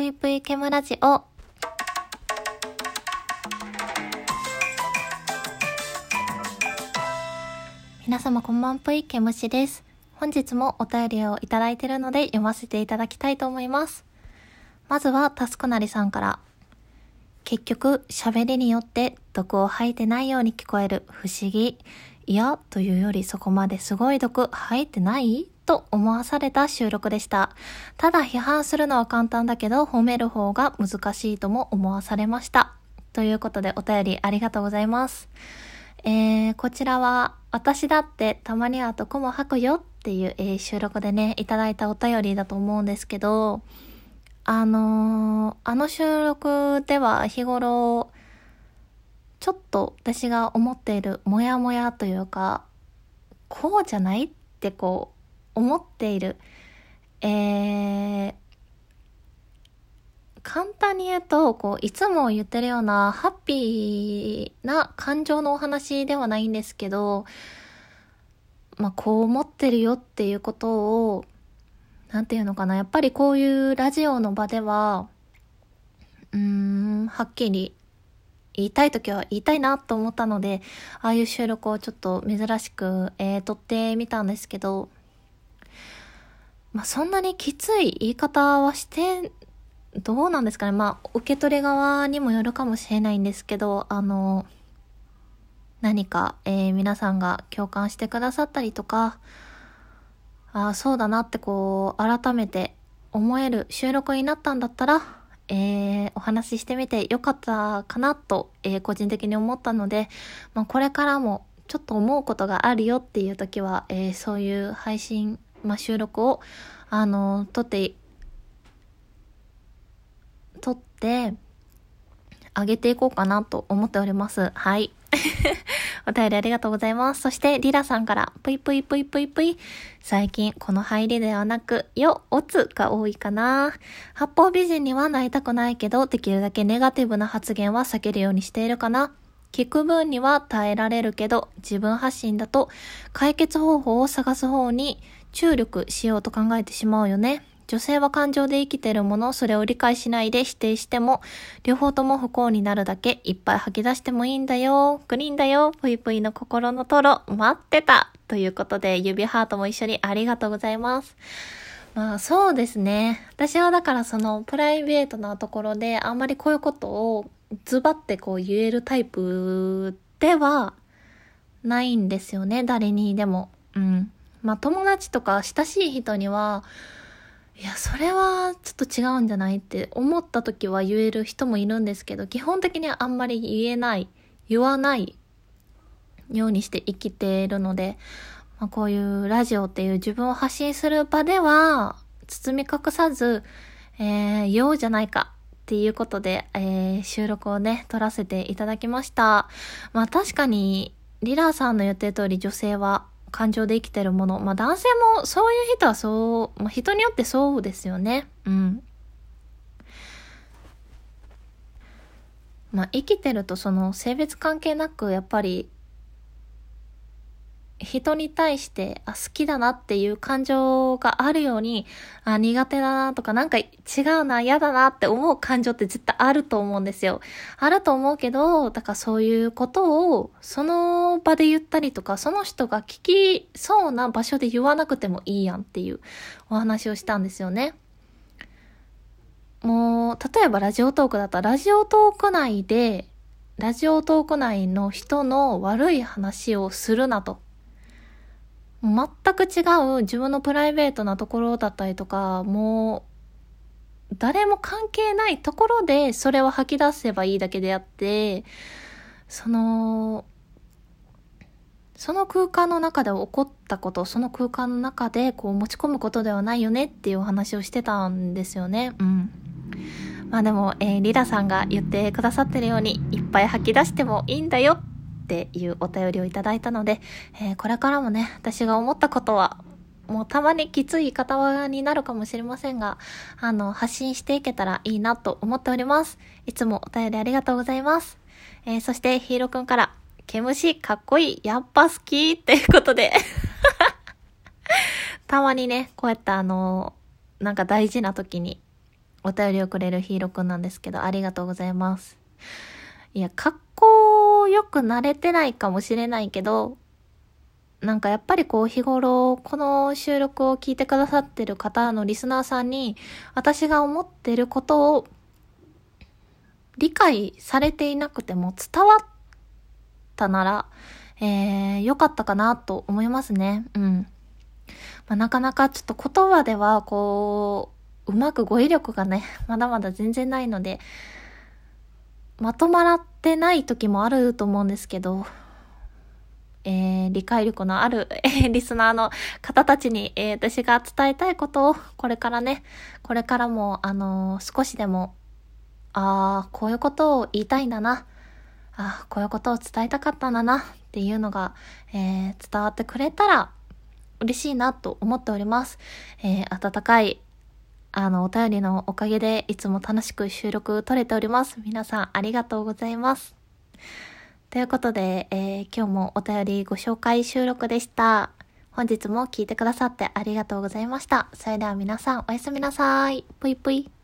ぷいぷいケムラジオ。皆様こんばんぷいケムシです。本日もお便りをいただいているので読ませていただきたいと思います。まずはタスコナリさんから。結局、喋りによって毒を吐いてないように聞こえる不思議。いや、というよりそこまですごい毒吐いてない？と思わされた収録でした。ただ批判するのは簡単だけど褒める方が難しいとも思わされました。ということでお便りありがとうございます。えー、こちらは私だってたまには毒も吐くよっていう、えー収録でね、いただいたお便りだと思うんですけど、あのーあの収録では日頃、ちょっと私が思っているモヤモヤというか、こうじゃないってこう、思っている。えー、簡単に言うと、こう、いつも言ってるようなハッピーな感情のお話ではないんですけど、まあ、こう思ってるよっていうことを、なんていうのかな。やっぱりこういうラジオの場では、うーん、はっきり言いたいときは言いたいなと思ったので、ああいう収録をちょっと珍しく、えー撮ってみたんですけど、まあ、そんなにきつい言い方はして、どうなんですかね。まあ、受け取り側にもよるかもしれないんですけど、あの、何か、えー皆さんが共感してくださったりとか、あ、そうだなってこう、改めて思える収録になったんだったら、えーお話ししてみてよかったかなと、えー個人的に思ったので、まあ、これからもちょっと思うことがあるよっていう時は、えーそういう配信、まあ、収録を、あの、撮って、撮って、上げていこうかなと思っております。はい。お便りありがとうございます。そして、リラさんから、ぷいぷいぷいぷいぷい。最近、この入りではなく、よ、おつが多いかな。八方美人にはなりたくないけど、できるだけネガティブな発言は避けるようにしているかな。聞く分には耐えられるけど、自分発信だと、解決方法を探す方に注力しようと考えてしまうよね。女性は感情で生きてるもの、それを理解しないで否定しても、両方とも不幸になるだけ、いっぱい吐き出してもいいんだよ。グリーンだよ。ぷいぷいの心のトロ、待ってた。ということで、指ハートも一緒にありがとうございます。まあそうですね。私はだからそのプライベートなところであんまりこういうことをズバってこう言えるタイプではないんですよね。誰にでも。うん。まあ友達とか親しい人には、いや、それはちょっと違うんじゃないって思った時は言える人もいるんですけど、基本的にはあんまり言えない、言わないようにして生きているので、まあ、こういうラジオっていう自分を発信する場では、包み隠さず、えー、言おうじゃないかっていうことで、えー、収録をね、撮らせていただきました。まあ確かに、リラーさんの言ってる通り女性は感情で生きてるもの。まあ男性もそういう人はそう、まあ人によってそうですよね。うん。まあ生きてるとその性別関係なくやっぱり人に対して、あ、好きだなっていう感情があるように、あ、苦手だなとか、なんか違うな、嫌だなって思う感情って絶対あると思うんですよ。あると思うけど、だからそういうことを、その場で言ったりとか、その人が聞きそうな場所で言わなくてもいいやんっていうお話をしたんですよね。もう、例えばラジオトークだったら、ラジオトーク内で、ラジオトーク内の人の悪い話をするなと。全く違う自分のプライベートなところだったりとか、もう、誰も関係ないところでそれを吐き出せばいいだけであって、その、その空間の中で起こったこと、その空間の中でこう持ち込むことではないよねっていうお話をしてたんですよね。うん。まあでも、えーリラさんが言ってくださってるように、いっぱい吐き出してもいいんだよっていうお便りをいただいたので、えーこれからもね、私が思ったことは、もうたまにきつい言い方になるかもしれませんが、あの、発信していけたらいいなと思っております。いつもお便りありがとうございます。えーそしてヒーローくんから、毛虫かっこいい、やっぱ好きっていうことで、たまにね、こうやってあの、なんか大事な時にお便りをくれるヒーローくんなんですけど、ありがとうございます。いや、格好よくなれてないかもしれないけど、なんかやっぱりこう日頃この収録を聞いてくださってる方のリスナーさんに私が思ってることを理解されていなくても伝わったなら、えー、良かったかなと思いますね。うん。まあ、なかなかちょっと言葉ではこう、うまく語彙力がね、まだまだ全然ないので、まとまらってない時もあると思うんですけど、えー、理解力のある、えー、リスナーの方たちに、えー、私が伝えたいことを、これからね、これからも、あのー、少しでも、ああ、こういうことを言いたいんだな。ああ、こういうことを伝えたかったんだな、っていうのが、えー伝わってくれたら、嬉しいなと思っております。えー温かい、あの、お便りのおかげで、いつも楽しく収録撮れております。皆さん、ありがとうございます。ということで、えー、今日もお便りご紹介収録でした。本日も聞いてくださってありがとうございました。それでは皆さんおやすみなさい。ぷいぷい。